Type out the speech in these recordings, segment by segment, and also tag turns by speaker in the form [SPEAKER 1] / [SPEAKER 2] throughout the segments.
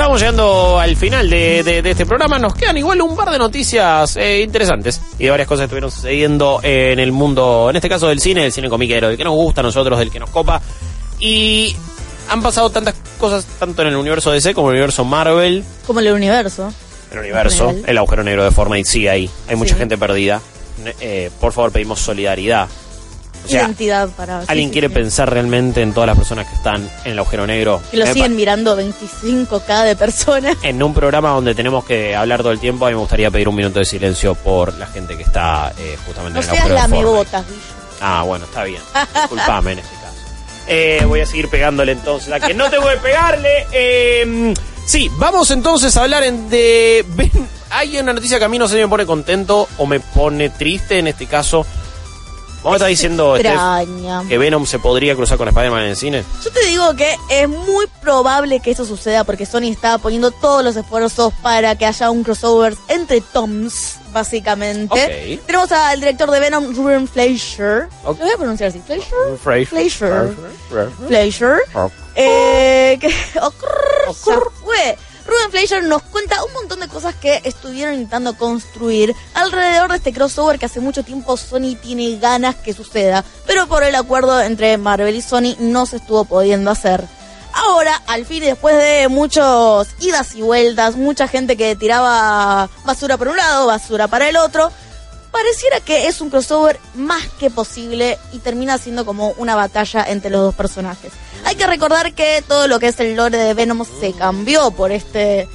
[SPEAKER 1] Ya vamos llegando al final de, de- de este programa. Nos quedan igual un par de noticias eh, interesantes y de varias cosas que estuvieron sucediendo en el mundo, en este caso del cine, del cine comiquero, del que nos gusta a nosotros, del que nos copa. Y han pasado tantas cosas, tanto en el universo DC como en el universo Marvel.
[SPEAKER 2] Como el universo.
[SPEAKER 1] El universo, el agujero negro de Fortnite sigue ahí. Hay mucha
[SPEAKER 2] Sí.
[SPEAKER 1] gente perdida. Eh, por favor, pedimos solidaridad. O sea,
[SPEAKER 2] Identidad para.
[SPEAKER 1] ¿Alguien
[SPEAKER 2] sí,
[SPEAKER 1] quiere
[SPEAKER 2] sí.
[SPEAKER 1] pensar realmente en todas las personas que están en el agujero negro?
[SPEAKER 2] Que lo
[SPEAKER 1] Me
[SPEAKER 2] siguen mirando 25k de personas.
[SPEAKER 1] En un programa donde tenemos que hablar todo el tiempo, a mí me gustaría pedir un minuto de silencio por la gente que está eh, justamente
[SPEAKER 2] No
[SPEAKER 1] en el
[SPEAKER 2] seas
[SPEAKER 1] agujero
[SPEAKER 2] la
[SPEAKER 1] de Fortnite.
[SPEAKER 2] botas.
[SPEAKER 1] Ah, bueno, está bien. Disculpame en este caso. Eh, voy a seguir pegándole entonces. A que no tengo que pegarle. Eh, sí, vamos entonces a hablar en- de. hay una noticia que a mí no sé si me pone contento o me pone triste en este caso. Vamos a estar diciendo Steph, que Venom se podría cruzar con Spider-Man en el cine.
[SPEAKER 2] Yo te digo que es muy probable que eso suceda porque Sony está poniendo todos los esfuerzos para que haya un crossover entre Toms, básicamente.
[SPEAKER 1] Ok.
[SPEAKER 2] Tenemos al director de Venom, Ruben Fleischer.
[SPEAKER 1] Ok.
[SPEAKER 2] Lo voy a pronunciar así. Fleischer.
[SPEAKER 1] Fleischer.
[SPEAKER 2] Fleischer.
[SPEAKER 1] Fleischer.
[SPEAKER 2] Eh, que. Ruben Fleischer nos cuenta un montón de cosas que estuvieron intentando construir alrededor de este crossover que hace mucho tiempo Sony tiene ganas que suceda, pero por el acuerdo entre Marvel y Sony no se estuvo pudiendo hacer. Ahora, al fin, y después de muchos idas y vueltas, mucha gente que tiraba basura por un lado, basura para el otro, pareciera que es un crossover más que posible y termina siendo como una batalla entre los dos personajes. Hay que recordar que todo lo que es el lore de Venom se cambió por este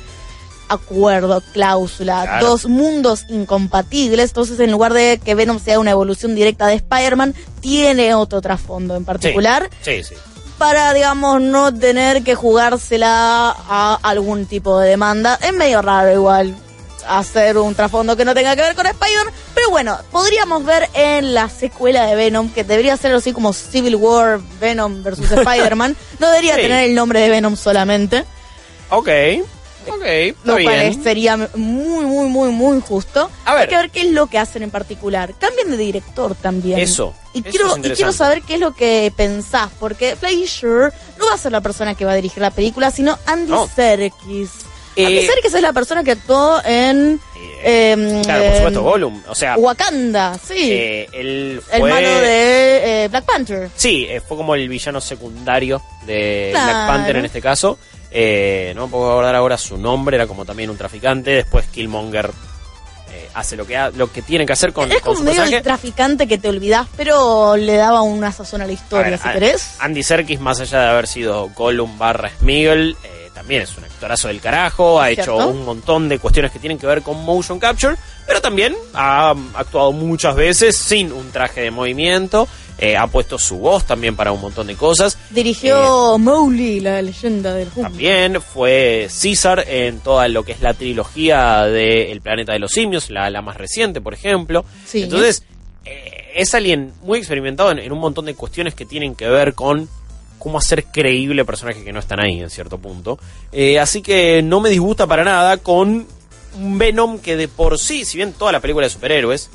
[SPEAKER 2] acuerdo, cláusula,
[SPEAKER 1] Claro.
[SPEAKER 2] dos mundos incompatibles, entonces en lugar de que Venom sea una evolución directa de Spider-Man, tiene otro trasfondo en particular
[SPEAKER 1] Sí, sí.
[SPEAKER 2] para, digamos, no tener que jugársela a algún tipo de demanda. Es medio raro igual hacer un trasfondo que no tenga que ver con Spider-Man, pero bueno, podríamos ver en la secuela de Venom, que debería ser así como Civil War, Venom versus Spider-Man, no debería
[SPEAKER 1] Sí.
[SPEAKER 2] tener el nombre de Venom solamente,
[SPEAKER 1] Ok. Ok, está
[SPEAKER 2] lo cual
[SPEAKER 1] bien.
[SPEAKER 2] sería muy, muy, muy, muy justo.
[SPEAKER 1] A ver.
[SPEAKER 2] Hay que ver qué es lo que hacen en particular. Cambian de director también.
[SPEAKER 1] Eso,
[SPEAKER 2] Y
[SPEAKER 1] eso
[SPEAKER 2] quiero,
[SPEAKER 1] es
[SPEAKER 2] y quiero saber qué es lo que pensás, porque Fleischer no va a ser la persona que va a dirigir la película, sino Andy
[SPEAKER 1] No.
[SPEAKER 2] Serkis.
[SPEAKER 1] Eh,
[SPEAKER 2] Andy Serkis es la persona que actuó en
[SPEAKER 1] Eh,
[SPEAKER 2] em,
[SPEAKER 1] claro, por supuesto, Gollum. O sea,
[SPEAKER 2] Wakanda, sí.
[SPEAKER 1] eh, él fue...
[SPEAKER 2] el malo de eh, Black Panther.
[SPEAKER 1] Sí, fue como el villano secundario de
[SPEAKER 2] Claro.
[SPEAKER 1] Black Panther en este caso. No puedo acordar ahora su nombre, era como también un traficante. Después Killmonger hace lo que, ha- lo que tiene que hacer con,
[SPEAKER 2] es
[SPEAKER 1] con
[SPEAKER 2] como
[SPEAKER 1] su
[SPEAKER 2] medio
[SPEAKER 1] personaje.
[SPEAKER 2] el traficante que te olvidás, pero le daba una sazón a la
[SPEAKER 1] A
[SPEAKER 2] historia,
[SPEAKER 1] ver,
[SPEAKER 2] si
[SPEAKER 1] a-
[SPEAKER 2] querés.
[SPEAKER 1] Andy Serkis, más allá de haber sido Gollum barra eh, también es un actorazo del carajo, ha hecho un montón de cuestiones que tienen que ver con motion capture, pero también ha actuado muchas veces sin un traje de movimiento, eh, ha puesto su voz también para un montón de cosas.
[SPEAKER 2] Dirigió Mowgli, la leyenda del Hulk.
[SPEAKER 1] También fue César en toda lo que es la trilogía de El planeta de los simios, la, la más reciente, por ejemplo.
[SPEAKER 2] Sí.
[SPEAKER 1] Entonces, eh, es alguien muy experimentado en, en un montón de cuestiones que tienen que ver con cómo hacer creíble personajes que no están ahí en cierto punto. Eh, así que no me disgusta para nada con un Venom que de por sí, si bien toda la película de superhéroes,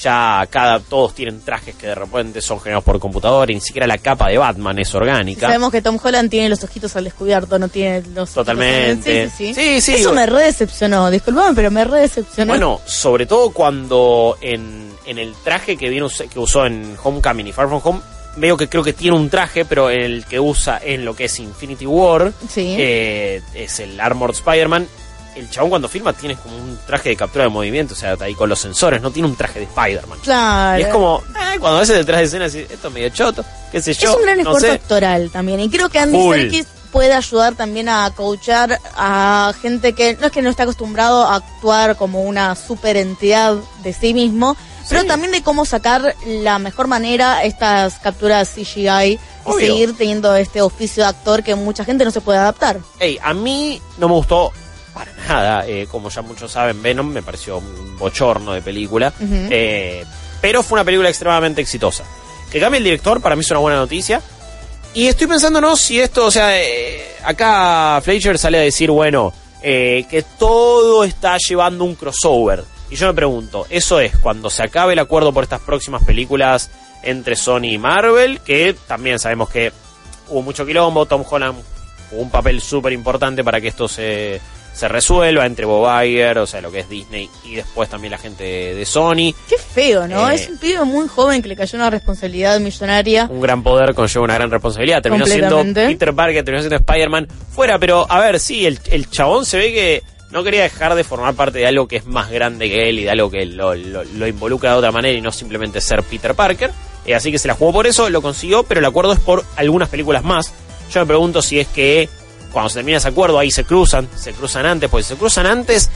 [SPEAKER 1] ya cada todos tienen trajes que de repente son generados por computadora y ni siquiera la capa de Batman es orgánica.
[SPEAKER 2] Sabemos que Tom Holland tiene los ojitos al descubierto, no tiene los
[SPEAKER 1] Totalmente.
[SPEAKER 2] ojitos sí, Sí,
[SPEAKER 1] sí.
[SPEAKER 2] Eso me re decepcionó, disculpame, pero me re decepcionó.
[SPEAKER 1] Bueno, sobre todo cuando en, en el traje que, vino, que usó en Homecoming y Far From Home, veo que creo que tiene un traje, pero el que usa en lo que es Infinity War,
[SPEAKER 2] Sí.
[SPEAKER 1] eh, es el Armored Spider-Man. El chabón cuando filma tiene como un traje de captura de movimiento, o sea, ahí con los sensores, no tiene un traje de Spider-Man.
[SPEAKER 2] claro.
[SPEAKER 1] Y es como, eh, cuando a veces detrás de escena, decís, esto es medio choto, qué sé yo.
[SPEAKER 2] es un gran
[SPEAKER 1] no
[SPEAKER 2] esfuerzo
[SPEAKER 1] sé.
[SPEAKER 2] actoral también. Y creo que Andy
[SPEAKER 1] Full.
[SPEAKER 2] Serkis puede ayudar también a coachar a gente que no es que no está acostumbrado a actuar como una super entidad de sí mismo, pero también de cómo sacar la mejor manera estas capturas CGI y seguir teniendo este oficio de actor que mucha gente no se puede adaptar.
[SPEAKER 1] Ey, a mí no me gustó para nada. eh, como ya muchos saben, Venom me pareció un bochorno de película. Eh, pero fue una película extremadamente exitosa. Que cambie el director, para mí es una buena noticia. Y estoy pensando, ¿no? Si esto, o sea, eh, acá Fleischer sale a decir, bueno, eh, que todo está llevando un crossover. Y yo me pregunto, ¿eso es cuando se acabe el acuerdo por estas próximas películas entre Sony y Marvel? Que también sabemos que hubo mucho quilombo, Tom Holland jugó un papel súper importante para que esto se, se resuelva entre Bob Iger, o sea, lo que es Disney, y después también la gente de Sony.
[SPEAKER 2] Qué feo, ¿no?
[SPEAKER 1] Eh.
[SPEAKER 2] es un pibe muy joven que le cayó una responsabilidad millonaria.
[SPEAKER 1] Un gran poder conlleva una gran responsabilidad. Terminó siendo. Peter Parker, terminó siendo Spider-Man fuera, pero a ver, sí, el, el chabón se ve que no quería dejar de formar parte de algo que es más grande que él y de algo que lo, involucra de otra manera y no simplemente ser Peter Parker. Eh, así que se la jugó por eso, lo consiguió, pero el acuerdo es por algunas películas más. Yo me pregunto si es que cuando se termina ese acuerdo ahí se cruzan, se cruzan antes, pues si se cruzan antes,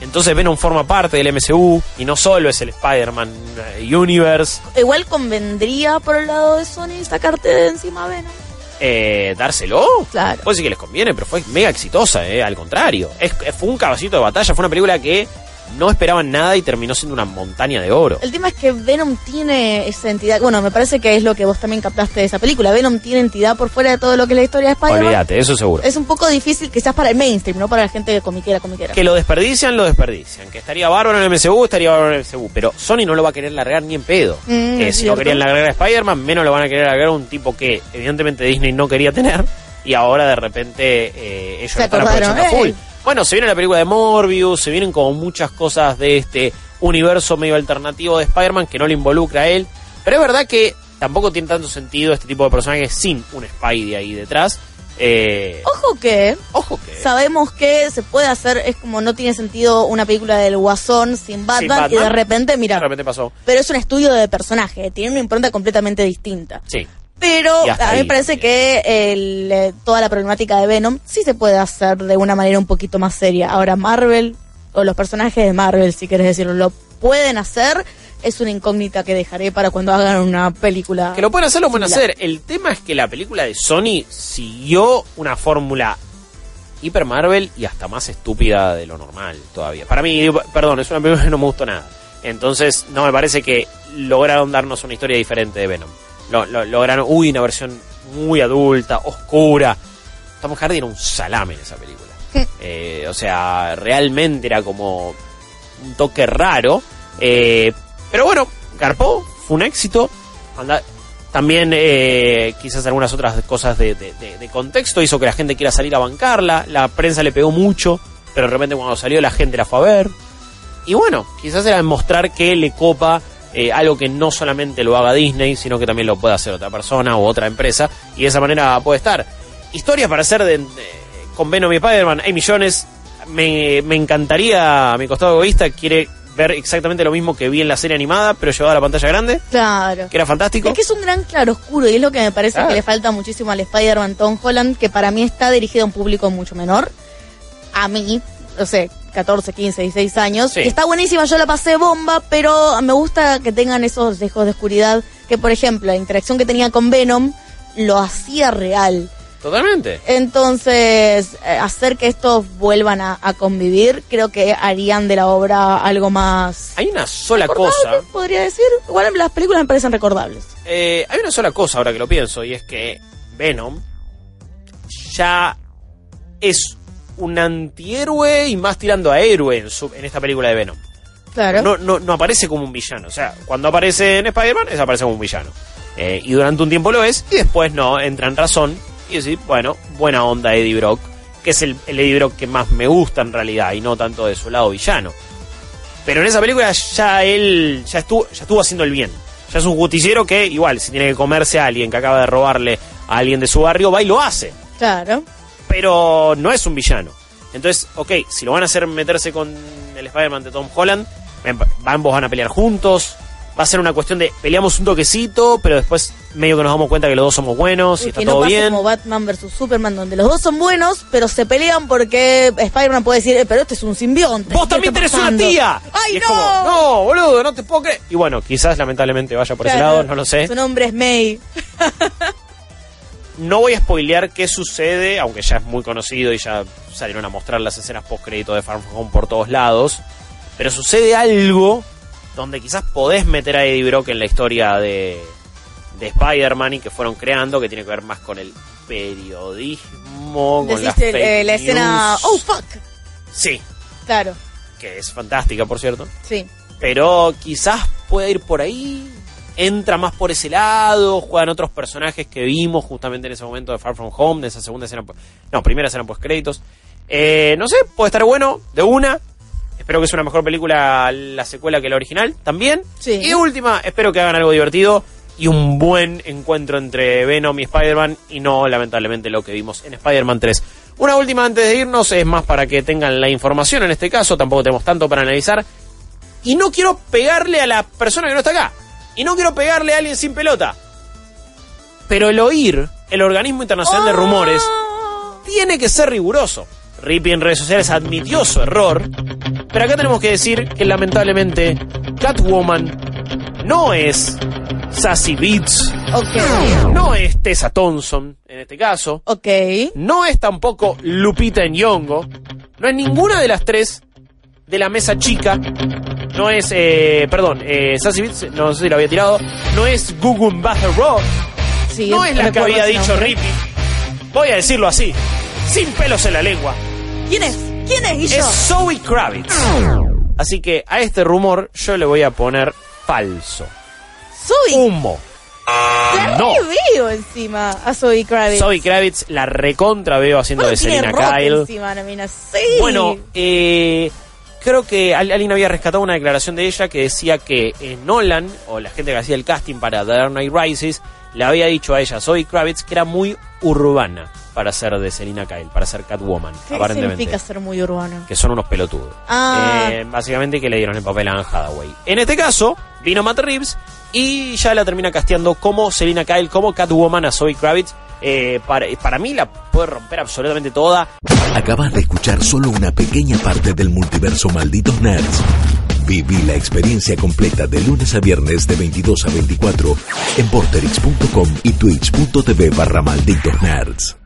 [SPEAKER 1] entonces Venom forma parte del MCU y no solo es el Spider-Man eh, Universe.
[SPEAKER 2] Igual convendría por el lado de Sony sacarte de encima Venom.
[SPEAKER 1] Eh, ¿Dárselo?
[SPEAKER 2] Claro.
[SPEAKER 1] Puede decir que les conviene, pero fue mega exitosa, eh, al contrario. Es, fue un caballito de batalla, fue una película que no esperaban nada y terminó siendo una montaña de oro.
[SPEAKER 2] El tema es que Venom tiene esa entidad. Bueno, me parece que es lo que vos también captaste de esa película. Venom tiene entidad por fuera de todo lo que es la historia de Spider-Man.
[SPEAKER 1] Olvídate, eso seguro.
[SPEAKER 2] Es un poco difícil quizás para el mainstream, no para la gente comiquera, comiquera.
[SPEAKER 1] Que lo desperdician, lo desperdician. Que estaría bárbaro en el MCU, estaría bárbaro en el MCU. Pero Sony no lo va a querer largar ni en pedo.
[SPEAKER 2] Mm,
[SPEAKER 1] si no querían largar a Spider-Man, menos lo van a querer largar a un tipo que evidentemente Disney no quería tener. Y ahora de repente eh, ellos
[SPEAKER 2] Se
[SPEAKER 1] lo están aprovechando a full. Bueno, se viene la película de Morbius, se vienen como muchas cosas de este universo medio alternativo de Spider-Man que no le involucra a él. Pero es verdad que tampoco tiene tanto sentido este tipo de personajes sin un Spidey ahí detrás. Eh,
[SPEAKER 2] Ojo que
[SPEAKER 1] ojo que...
[SPEAKER 2] sabemos que se puede hacer, es como no tiene sentido una película del Guasón sin Batman,
[SPEAKER 1] Batman.
[SPEAKER 2] y de repente, mira,
[SPEAKER 1] De repente pasó.
[SPEAKER 2] pero es un estudio de personaje, tiene una impronta completamente distinta.
[SPEAKER 1] Sí.
[SPEAKER 2] Pero a mí me parece que el, eh, toda la problemática de Venom sí se puede hacer de una manera un poquito más seria. Ahora Marvel, o los personajes de Marvel, si quieres decirlo, lo pueden hacer. Es una incógnita que dejaré para cuando hagan una película.
[SPEAKER 1] Que lo pueden hacer, lo pueden
[SPEAKER 2] similar.
[SPEAKER 1] hacer. El tema es que la película de Sony siguió una fórmula hiper Marvel y hasta más estúpida de lo normal todavía. Para mí, digo, perdón, es una película que no me gustó nada. Entonces, no me parece que lograron darnos una historia diferente de Venom. Lo, lo- lograron, uy, una versión muy adulta, oscura. Tom Hardy era un salame en esa película. Eh, o sea, realmente era como un toque raro. Eh, pero bueno, Garpó, fue un éxito. Anda- también eh, quizás algunas otras cosas de, de- de- de contexto hizo que la gente quiera salir a bancarla. La prensa le pegó mucho, pero de repente cuando salió la gente la fue a ver. Y bueno, quizás era demostrar que le copa eh, algo que no solamente lo haga Disney, sino que también lo puede hacer otra persona u otra empresa. Y de esa manera puede estar. Historias para hacer de, de- con Venom y Spider-Man, hay millones. Me, me encantaría, a mi costado egoísta, quiere ver exactamente lo mismo que vi en la serie animada, pero llevado a la pantalla grande,
[SPEAKER 2] Claro.
[SPEAKER 1] que era fantástico.
[SPEAKER 2] Es que es un gran claroscuro y es lo que me parece
[SPEAKER 1] Claro.
[SPEAKER 2] que le falta muchísimo al Spider-Man Tom Holland, que para mí está dirigido a un público mucho menor. A mí, no sé, 14, 15, 16 años.
[SPEAKER 1] Sí.
[SPEAKER 2] Y está buenísima, yo la pasé bomba, pero me gusta que tengan esos dejos de oscuridad, que por ejemplo, la interacción que tenía con Venom lo hacía real.
[SPEAKER 1] Totalmente.
[SPEAKER 2] Entonces, eh, hacer que estos vuelvan a, a convivir, creo que harían de la obra algo más...
[SPEAKER 1] Hay una sola cosa.
[SPEAKER 2] Podría decir. Igual las películas me parecen recordables.
[SPEAKER 1] Eh, hay una sola cosa ahora que lo pienso, y es que Venom ya es un antihéroe y más tirando a héroe en, su- en esta película de Venom.
[SPEAKER 2] Claro.
[SPEAKER 1] No, no, no aparece como un villano. O sea, cuando aparece en Spider-Man, es aparece como un villano. Eh, y durante un tiempo lo es, y después no, entra en razón y decir, bueno, buena onda Eddie Brock, que es el, el Eddie Brock que más me gusta en realidad, y no tanto de su lado villano. Pero en esa película ya él ya estuvo, ya estuvo haciendo el bien. Ya es un justiciero que, igual, si tiene que comerse a alguien que acaba de robarle a alguien de su barrio, va y lo hace
[SPEAKER 2] Claro.
[SPEAKER 1] Pero no es un villano. Entonces, ok, si lo van a hacer meterse con el Spider-Man de Tom Holland, em- ambos van a pelear juntos. Va a ser una cuestión de peleamos un toquecito, pero después medio que nos damos cuenta que los dos somos buenos y
[SPEAKER 2] Y
[SPEAKER 1] está
[SPEAKER 2] que no
[SPEAKER 1] todo
[SPEAKER 2] pase
[SPEAKER 1] bien.
[SPEAKER 2] como Batman versus Superman, donde los dos son buenos, pero se pelean porque Spider-Man puede decir, "Eh, pero este es un simbionte.
[SPEAKER 1] Vos
[SPEAKER 2] ¿qué
[SPEAKER 1] también tenés una
[SPEAKER 2] pasando?".
[SPEAKER 1] tía.
[SPEAKER 2] ¡Ay,
[SPEAKER 1] Y
[SPEAKER 2] no!
[SPEAKER 1] como, no, boludo, no te puedo creer. Y bueno, quizás lamentablemente vaya por ese
[SPEAKER 2] Claro.
[SPEAKER 1] lado, no lo sé.
[SPEAKER 2] Su nombre es May.
[SPEAKER 1] No voy a spoilear qué sucede, aunque ya es muy conocido y ya salieron a mostrar las escenas post crédito de Far From Home por todos lados. Pero sucede algo donde quizás podés meter a Eddie Brock en la historia de, de Spider-Man y que fueron creando, que tiene que ver más con el periodismo, con las
[SPEAKER 2] eh, la escena, oh fuck.
[SPEAKER 1] Sí,
[SPEAKER 2] Claro,
[SPEAKER 1] que es fantástica, por cierto.
[SPEAKER 2] sí.
[SPEAKER 1] Pero quizás pueda ir por ahí. Entra más por ese lado, juegan otros personajes que vimos justamente en ese momento de Far From Home, de esa segunda escena, no, primera escena post créditos. Eh, no sé, puede estar bueno, de una. Espero que sea una mejor película la secuela que la original, también.
[SPEAKER 2] Sí.
[SPEAKER 1] Y última, espero que hagan algo divertido y un buen encuentro entre Venom y Spider-Man y no, lamentablemente, lo que vimos en Spider-Man 3. Una última antes de irnos, es más para que tengan la información en este caso, tampoco tenemos tanto para analizar. Y no quiero pegarle a la persona que no está acá. Y no quiero pegarle a alguien sin pelota. Pero el oír, el organismo internacional de rumores,
[SPEAKER 2] Oh.
[SPEAKER 1] tiene que ser riguroso. Rippy en redes sociales admitió su error, pero acá tenemos que decir que lamentablemente Catwoman no es Sassy Beats, no es Tessa Thompson en este caso,
[SPEAKER 2] Ok.
[SPEAKER 1] no es tampoco Lupita Nyong'o, no es ninguna de las tres de la mesa chica, no es, eh, perdón, eh, Sassy Beats, no sé si lo había tirado, no es Gugu Mbatha Raw,
[SPEAKER 2] Sí,
[SPEAKER 1] no es la que había dicho
[SPEAKER 2] nombre.
[SPEAKER 1] Rippy, voy a decirlo así, sin pelos en la lengua.
[SPEAKER 2] ¿Quién es? ¿Quién es, Guillo?
[SPEAKER 1] Es Zoe Kravitz. Así que a este rumor yo le voy a poner falso.
[SPEAKER 2] Zoe.
[SPEAKER 1] Humo.
[SPEAKER 2] La
[SPEAKER 1] no.
[SPEAKER 2] veo encima a Zoe Kravitz.
[SPEAKER 1] Zoe Kravitz la recontra veo haciendo
[SPEAKER 2] Bueno,
[SPEAKER 1] de Selena Kyle.
[SPEAKER 2] encima. Sí.
[SPEAKER 1] Bueno, eh, creo que al- alguien había rescatado una declaración de ella que decía que eh, Nolan, o la gente que hacía el casting para The Dark Knight Rises, le había dicho a ella, Zoe Kravitz, que era muy urbana para ser de Selena Kyle, para ser Catwoman,
[SPEAKER 2] ¿Qué
[SPEAKER 1] aparentemente.
[SPEAKER 2] significa ser muy urbano?
[SPEAKER 1] que son unos pelotudos.
[SPEAKER 2] Ah.
[SPEAKER 1] Eh, básicamente que le dieron el papel a Anne Hathaway. En este caso, vino Matt Reeves y ya la termina casteando como Selina Kyle, como Catwoman a Zoe Kravitz. Eh, para, para mí la puede romper absolutamente toda.
[SPEAKER 3] Acabas de escuchar solo una pequeña parte del multiverso Malditos Nerds. Viví la experiencia completa de lunes a viernes de 22 a 24 en porterix.com y twitch.tv barra Malditos Nerds.